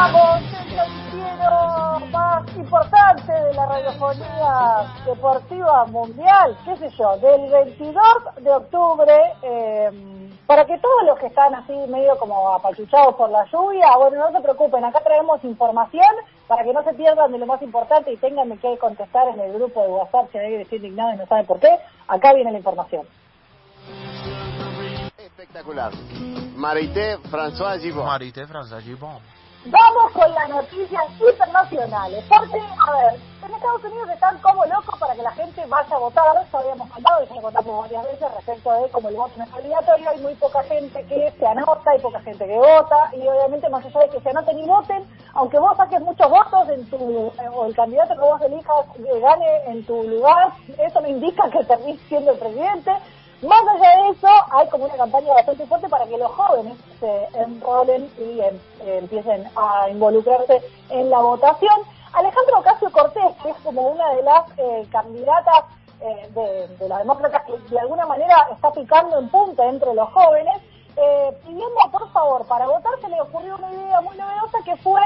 Estamos en el noticiero más importante de la radiofonía deportiva mundial, qué sé yo, del 22 de octubre, eh, para que todos los que están así medio como apachuchados por la lluvia, bueno, no se preocupen, acá traemos información para que no se pierdan de lo más importante y tengan que contestar en el grupo de WhatsApp si hay que decir indignado y no sabe por qué, acá viene la información. Espectacular. Marité François Gibon. Marité François Gibon. Vamos con las noticias internacionales, porque, a ver, en Estados Unidos están como locos para que la gente vaya a votar, eso habíamos hablado, ya lo contamos varias veces respecto de cómo el voto no es obligatorio, hay muy poca gente que se anota, hay poca gente que vota, y obviamente más allá de que se anoten y voten, aunque vos saques muchos votos en tu, eh, o el candidato que vos elijas eh, gane en tu lugar, eso no indica que termines siendo el presidente, más allá de eso, hay como una campaña bastante fuerte para que los jóvenes se enrolen y em, eh, empiecen a involucrarse en la votación. Alejandro Ocasio Cortés, que es como una de las eh, candidatas eh, de, de la demócrata que de alguna manera está picando en punta entre los jóvenes, pidiendo por favor para votar se le ocurrió una idea muy novedosa que fue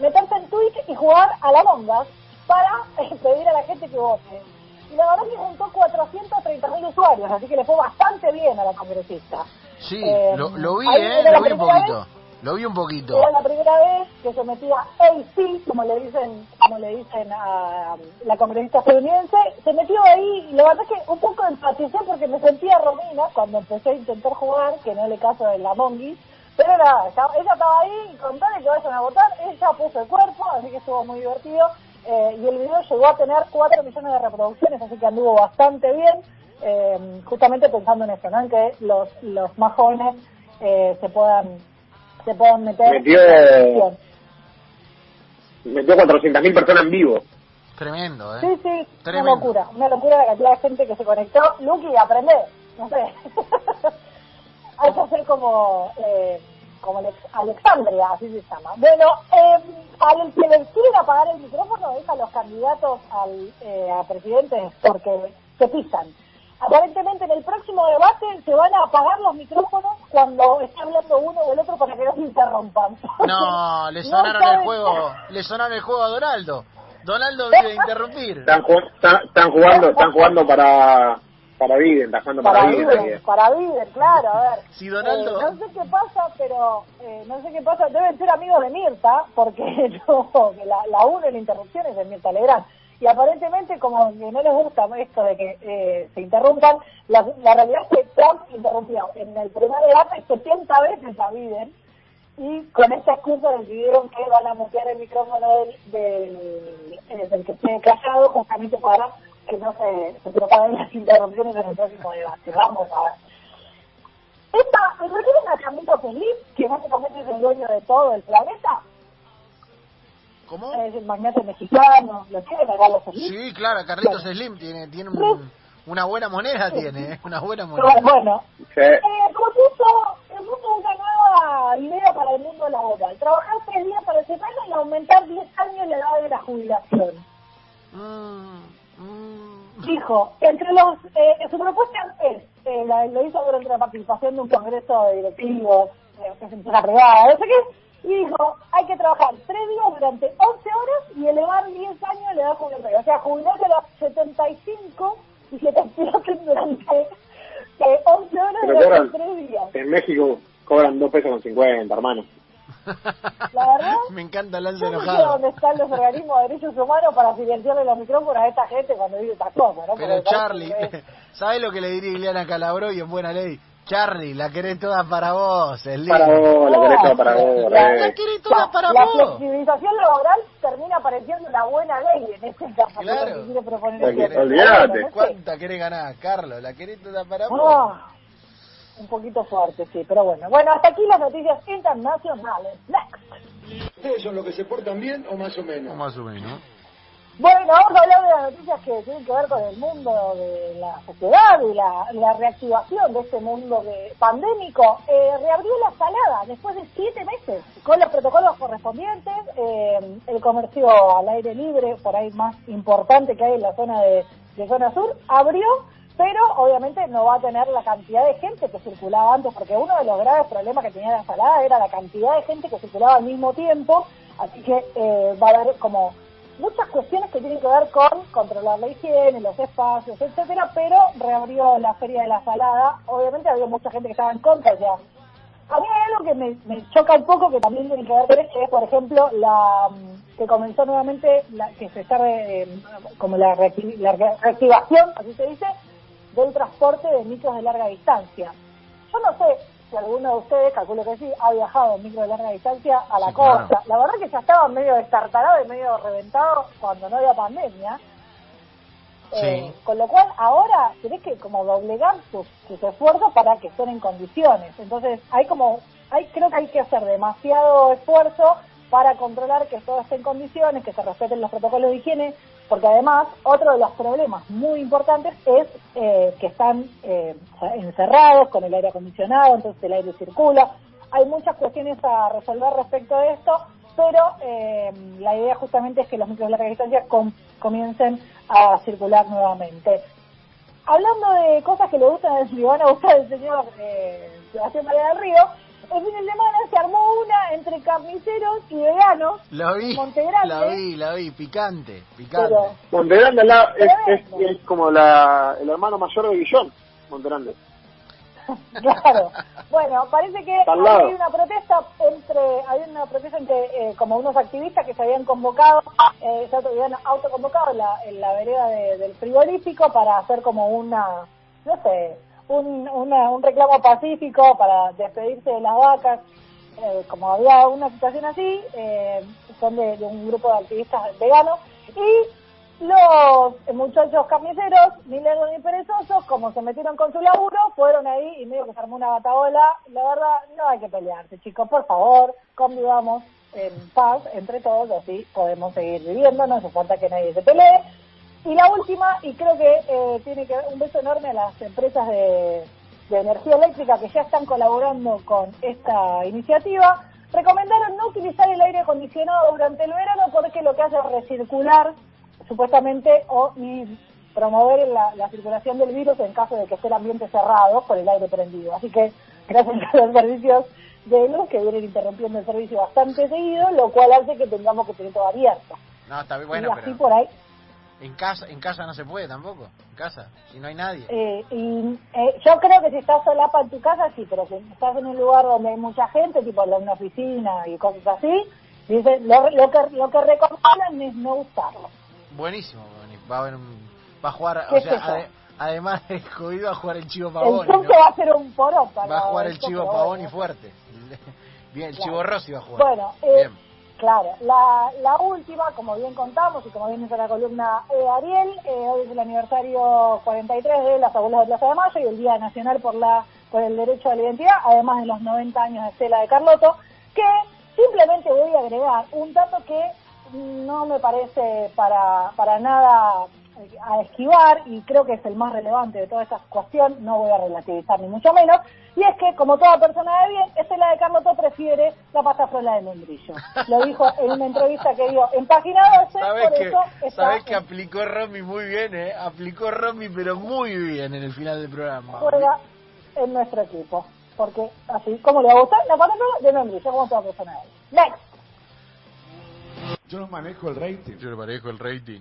meterse en Twitch y jugar a la longa para pedir a la gente que vote y la verdad que juntó 430.000 usuarios, así que le fue bastante bien a la congresista. Sí, Eh, lo, lo vi, ¿eh? Lo vi un poquito. vez. Lo vi un poquito. Era la primera vez que se metía AC, como le dicen, como le dicen a la congresista estadounidense, se metió ahí y la verdad es que un poco empaticé porque me sentía Romina cuando empecé a intentar jugar, que no le caso de la Mongi, pero nada, ella estaba ahí y con tal de que vayan a votar, ella puso el cuerpo, así que estuvo muy divertido. Eh, y el video llegó a tener 4 millones de reproducciones, así que anduvo bastante bien, eh, justamente pensando en eso, ¿no? En que los, los más jóvenes eh, se puedan se puedan meter Metió- en. Metió 400.000 personas en vivo. Tremendo, ¿eh? Sí, sí, Tremendo. una locura, una locura la cantidad de gente que se conectó. Lucky, aprende, no sé. Hay que hacer como, eh, como Alex- Alexandria, así se llama. Bueno, eh, al que les quieren apagar el micrófono es a los candidatos al, eh, a presidentes porque se pisan. Aparentemente en el próximo debate se van a apagar los micrófonos cuando esté hablando uno o el otro para que no se interrompan. No, le No sonaron el juego, le sonaron el juego a Donaldo. Donaldo a interrumpir. Están, ju- están, están jugando están jugando para para Biden, están jugando para, Para Biden. Para Biden, claro, a ver. Si Donaldo- Eh, no sé qué pasa, pero eh, no sé qué pasa. Deben ser amigos de Mirta, porque no, que la, la uno en la interrupción es de Mirta Legrand. Y aparentemente, como que no les gusta esto de que eh, se interrumpan, la, la realidad es que Trump interrumpió en el primer debate 70 veces a Biden. Y con esta excusa decidieron que van a mutear el micrófono del, del, eh, del que esté callado, justamente para que no se, se propaguen las interrupciones en el próximo debate. Vamos a ver. Esta, ¿me refieren a Camilo Feliz, que básicamente es el dueño de todo el planeta? ¿Cómo? Es el magnate mexicano, lo a Carlos Feliz. Sí, claro, Carlitos Slim tiene, tiene un- una buena moneda, tiene, ¿eh? una buena moneda. Bueno, Sí. eh, propuso, propuso una nueva idea para el mundo laboral. Trabajar tres días para semana y aumentar 10 años la edad de la jubilación. Mm. Dijo, entre los, eh, su propuesta es, eh, la- lo hizo durante la participación de un congreso de directivos, que es empresa privada, no sé qué, y dijo, hay que trabajar tres días durante 11 horas y elevar 10 años la edad jubilatoria. O sea, jubilarse a los 75 y que te durante eh, 11 horas Pero durante cobran, tres días. en México cobran 2 pesos con 50, hermano. La verdad, Me encanta el lance Yo no sé dónde están los organismos de derechos humanos para silenciarle los micrófonos a esta gente cuando dice estas cosas, Pero Charlie, es- ¿sabes lo que le diría Ileana Calabro y en buena ley? Charlie, la querés toda para vos, Slim. Para vos, la querés toda para vos, La- La re. querés toda la, para la vos. flexibilización laboral termina apareciendo una buena ley en este caso. Claro. el olvídate. Bueno, no sé. ¿Cuánta querés ganar, Carlos? ¿La querés toda para vos? Un poquito fuerte, sí, pero bueno. Bueno, hasta aquí las noticias internacionales. Next. ¿Ustedes son los que se portan bien o más o O menos? más o menos. Bueno, vamos a hablar de las noticias que tienen que ver con el mundo de la sociedad y la, la reactivación de este mundo de- pandémico. Eh, reabrió la salada después de siete meses con los protocolos correspondientes. eh, el comercio al aire libre, por ahí más importante que hay en la zona de, de zona sur, abrió, pero obviamente no va a tener la cantidad de gente que circulaba antes, porque uno de los graves problemas que tenía la salada era la cantidad de gente que circulaba al mismo tiempo, así que eh, va a haber como muchas cuestiones que tienen que ver con controlar la higiene, los espacios, etcétera, pero reabrió la Feria de la Salada, obviamente había mucha gente que estaba en contra, sea, a mí hay algo que me, me choca un poco, que también tiene que ver con esto, es, por ejemplo, la mm, que comenzó nuevamente, la, que se está re- eh, como la, reacti- la re- reactivación, así se dice, del transporte de micros de larga distancia. Yo no sé si alguno de ustedes, calculo que sí, ha viajado en micro de larga distancia a la Sí, claro. costa. La verdad que ya estaba medio destartalado y medio reventado cuando no había pandemia. Eh, con lo cual ahora tenés que como doblegar tus, tus esfuerzos para que estén en condiciones. Entonces hay como, hay creo que hay que hacer demasiado esfuerzo para controlar que todo esté en condiciones, que se respeten los protocolos de higiene, porque además otro de los problemas muy importantes es eh, que están eh, encerrados con el aire acondicionado, entonces el aire circula. Hay muchas cuestiones a resolver respecto de esto, pero eh, la idea justamente es que los micros de larga distancia com- comiencen a circular nuevamente. Hablando de cosas que le gustan, le van a gustar al señor eh, Sebastián María del Río, el fin de semana se armó una entre carniceros y veganos Lo vi, en Montegrande. la vi, la vi, picante, picante. Pero- Montegrande la- es, es, Tremendo. es como la, el hermano mayor de Guillón, Montegrande. Claro. Bueno, parece que había una protesta entre, había una protesta entre eh, como unos activistas que se habían convocado, eh, se habían autoconvocado en la, en la vereda de- del frigorífico para hacer como una, no sé, un, una- un reclamo pacífico para despedirse de las vacas. Eh, como había una situación así, eh, son de, un grupo de activistas veganos y los muchachos carniceros, ni lerdos ni perezosos, como se metieron con su laburo, fueron ahí y medio que se armó una batabola. La verdad, no hay que pelearse, chicos, por favor, convivamos en paz entre todos, así podemos seguir viviendo, no hace falta que nadie se pelee. Y la última, y creo que eh, tiene que ver un beso enorme a las empresas de, de energía eléctrica que ya están colaborando con esta iniciativa, recomendaron no utilizar el aire acondicionado durante el verano porque lo que hace es recircular supuestamente o y promover la, la circulación del virus en caso de que esté el ambiente cerrado por el aire prendido. Así que gracias a los servicios de luz que vienen interrumpiendo el servicio bastante seguido, lo cual hace que tengamos que tener todo abierto. No, está bien, y bueno, así pero por ahí. En casa, en casa no se puede tampoco, en casa, si no hay nadie. Eh, y eh, yo creo que si estás solapa en tu casa, sí, pero si estás en un lugar donde hay mucha gente, tipo en una oficina y cosas así, dicen, lo, lo que lo que recomiendan es no usarlo. Buenísimo, va a haber un, va a jugar, ¿Qué o es sea, eso? ade- además de jodido va a jugar el Chivo el turco ¿no? va a ser un poropa. Va a jugar el Chivo Pavoni bueno. fuerte. Bien, el Claro. Chivo Rossi va a jugar. Bueno, eh, Bien. Claro, la, la última, como bien contamos y como bien dice la columna eh, Ariel, eh, hoy es el aniversario 43 de las abuelas de Plaza de Mayo y el Día Nacional por la por el Derecho a la Identidad, además de los 90 años de Estela de Carlotto, que simplemente voy a agregar un dato que no me parece para, para nada a esquivar y creo que es el más relevante de toda esta cuestión, no voy a relativizar ni mucho menos, y es que como toda persona de bien, Estela de Carlotto prefiere la pasta frola de membrillo. Lo dijo en una entrevista que dio en página 12, ¿Sabes por que, eso está sabes que aplicó Romy muy bien, eh? Aplicó Romy, pero muy bien en el final del programa. juega en nuestro equipo. Porque así, como le va a gustar, la pasta frola de membrillo, como toda persona de bien. Next. Yo no manejo el rating. Yo le manejo el rating.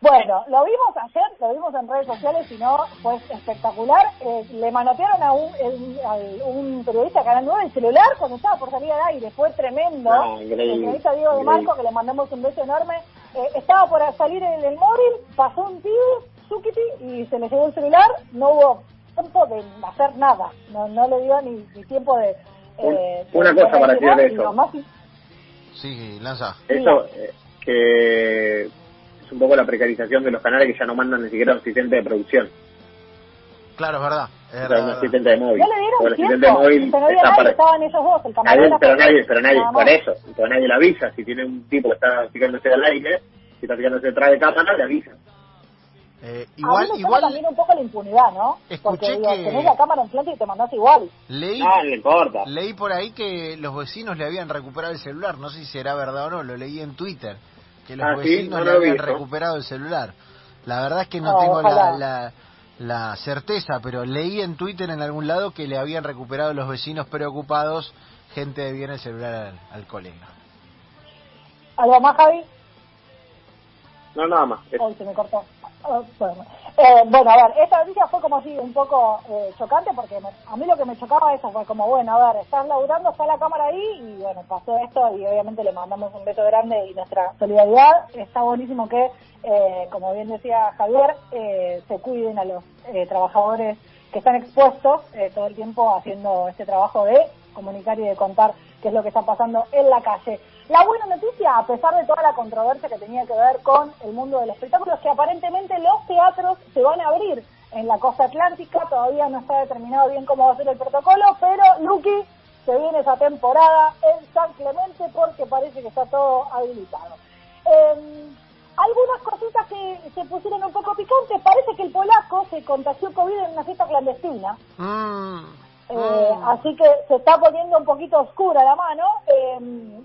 Bueno, lo vimos ayer, lo vimos en redes sociales y no, fue espectacular. Eh, le manotearon a un, el- al- un periodista Canal 9 el celular cuando estaba por salir al aire, fue tremendo. No, increíble, el periodista Diego de. Marco, que le mandamos un beso enorme, eh, estaba por salir en el móvil, pasó un tío, Zukiti, y se le llevó el celular, no hubo tiempo de hacer nada, no, no le dio ni, ni tiempo de... eh, Un- una de cosa para reaccionar, decir de y eso. nomás- Sí, lanza. Eso, eh, que es un poco la precarización de los canales que ya no mandan ni siquiera un asistente de producción. Claro, es verdad. Es O sea, verdad, un asistente de móvil. No le dieron Porque el asistente de tiempo, móvil no había está nadie, para... estaban ellos dos, el Nadie- pero nadie, pero nadie, nada por eso, pero nadie le avisa. Si tiene un tipo que está ficándose al aire, si está ficándose detrás de cámara, le avisa. Eh, a igual, mí me choca igual también un poco la impunidad, ¿no? Escuché Porque digo, que- tenés la cámara enfrente y te mandás igual. leí, le importa. leí por ahí que los vecinos le habían recuperado el celular. No sé si será verdad o no, lo leí en Twitter. Que los Ah, ¿sí? vecinos No le habían visto. recuperado el celular. La verdad es que no tengo la, la, la certeza, pero leí en Twitter en algún lado que le habían recuperado los vecinos preocupados gente de bien el celular al, al colega. ¿Algo más, Javi? No, nada más. Hoy se me cortó. Ah, bueno. Eh, bueno, a ver, esta noticia fue como así un poco eh, chocante porque me- a mí lo que me chocaba eso fue como, bueno, a ver, estás laburando, está la cámara ahí y bueno, pasó esto y obviamente le mandamos un beso grande y nuestra solidaridad. Está buenísimo que, eh, como bien decía Javier, eh, se cuiden a los eh, trabajadores que están expuestos eh, todo el tiempo haciendo este trabajo de comunicar y de contar qué es lo que está pasando en la calle. La buena noticia, a pesar de toda la controversia que tenía que ver con el mundo del espectáculo, es que aparentemente los teatros se van a abrir en la costa atlántica. Todavía no está determinado bien cómo va a ser el protocolo, pero Lucky se viene esa temporada en San Clemente porque parece que está todo habilitado. Eh, algunas cositas que se pusieron un poco picantes. Parece que el polaco se contagió COVID en una fiesta clandestina. Mm, Eh, mm. Así que se está poniendo un poquito oscura la mano. Eh,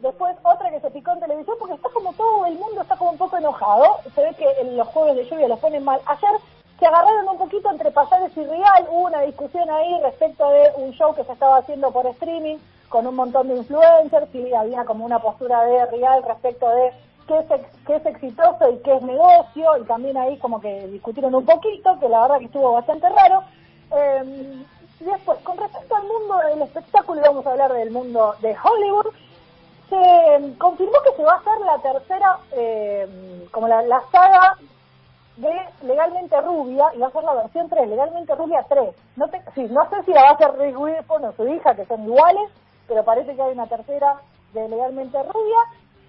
después otra que se picó en televisión porque está como todo el mundo está como un poco enojado. Se ve que en los jueves de lluvia los ponen mal. Ayer se agarraron un poquito entre Pasares y Real. Hubo una discusión ahí respecto de un show que se estaba haciendo por streaming con un montón de influencers y había como una postura de Real respecto de qué es, qué es exitoso y qué es negocio y también ahí como que discutieron un poquito, que la verdad que estuvo bastante raro. Eh, después, con respecto al mundo del espectáculo, y vamos a hablar del mundo de Hollywood, se eh, confirmó que se va a hacer la tercera, eh, como la, saga de Legalmente Rubia, y va a ser la versión 3, Legalmente Rubia 3. No, te, sí, no sé si la va a hacer Reese Witherspoon o su hija, que son iguales, pero parece que hay una tercera de Legalmente Rubia.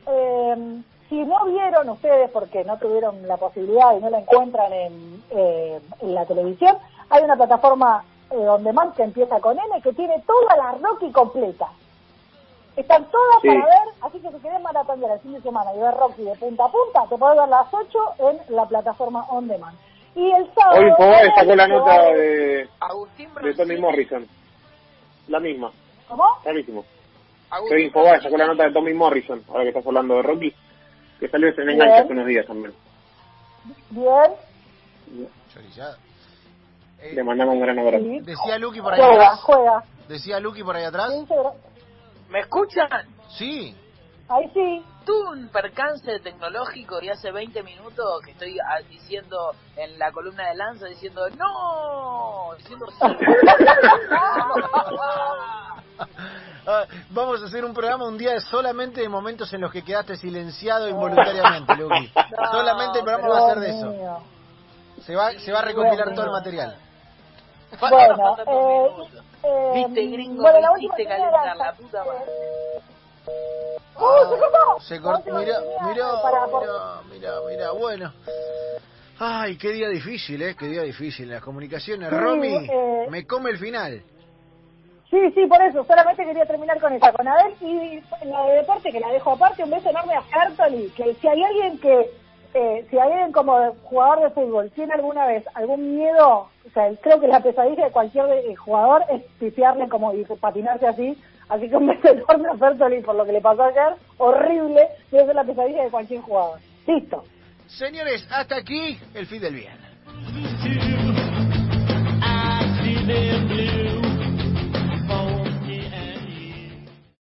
Eh, si no vieron ustedes, porque no tuvieron la posibilidad y no la encuentran en, eh, en la televisión, hay una plataforma eh, on demand que empieza con N que tiene toda la Rocky completa. Están todas Sí. para ver, así que si querés maratonear el fin de semana y ver Rocky de punta a punta, te podés ver las 8 en la plataforma on demand. Y el sábado... Hoy Infobae sacó la nota de, Agustín de Tony Morrison. La misma, ¿Cómo? Agustín Hoy Infobae sacó la nota de Tommy Morrison, ahora que estás hablando de Rocky, que salió en Bien. enganche hace unos días también. Bien. Chorizada. Eh, Le mandamos un gran abrazo. Sí. decía Lucky por ahí Juega, atrás. juega. Decía Lucky por ahí atrás. ¿Me escuchan? Sí. Ahí sí. Tuve un percance tecnológico y hace 20 minutos que estoy ah, diciendo en la columna de Lanza diciendo ¡No! Diciendo sí. Ah, Vamos a hacer un programa un día solamente de momentos en los que quedaste silenciado involuntariamente. No, solamente el programa va a ser de eso. mío. Se va, se va a recopilar todo el mío. Material. Bueno, eh, eh, Viste, gringo, bueno, la hiciste calentar era- la puta madre. ¡Uh, se cortó! Se La cortó. por- mira, mira, mira. Bueno. Ay, qué día difícil, ¿eh? Qué día difícil. Las comunicaciones. Sí, Romy, eh, me come el final. Sí, sí, por eso. Solamente quería terminar con esa, con Adel y la de deporte, que la dejo aparte. Un beso enorme a Fertoli. Que si hay alguien que, eh, si hay alguien como jugador de fútbol, tiene alguna vez algún miedo, Creo que la pesadilla de cualquier eh, jugador es pifiarle como y patinarse así. Así que un beso enorme a Fertoli por lo que le pasó ayer. Horrible. Debe ser la pesadilla de cualquier jugador. Listo. Señores, hasta aquí el fin del viernes.